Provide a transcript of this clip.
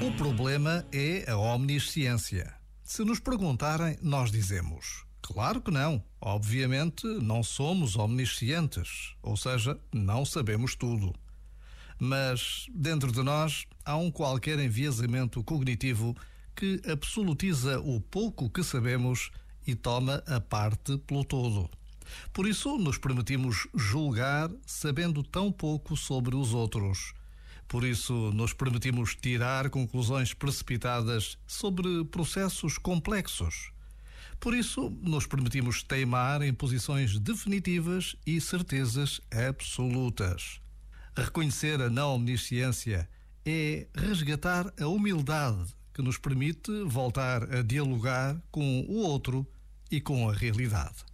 O problema é a omnisciência. Se nos perguntarem, nós dizemos: claro que não. Obviamente, não somos omniscientes, ou seja, não sabemos tudo. Mas dentro de nós há um qualquer enviesamento cognitivo que absolutiza o pouco que sabemos e toma a parte pelo todo. Por isso, nos permitimos julgar sabendo tão pouco sobre os outros. Por isso, nos permitimos tirar conclusões precipitadas sobre processos complexos. Por isso, nos permitimos teimar em posições definitivas e certezas absolutas. Reconhecer a não omnisciência é resgatar a humildade que nos permite voltar a dialogar com o outro e com a realidade.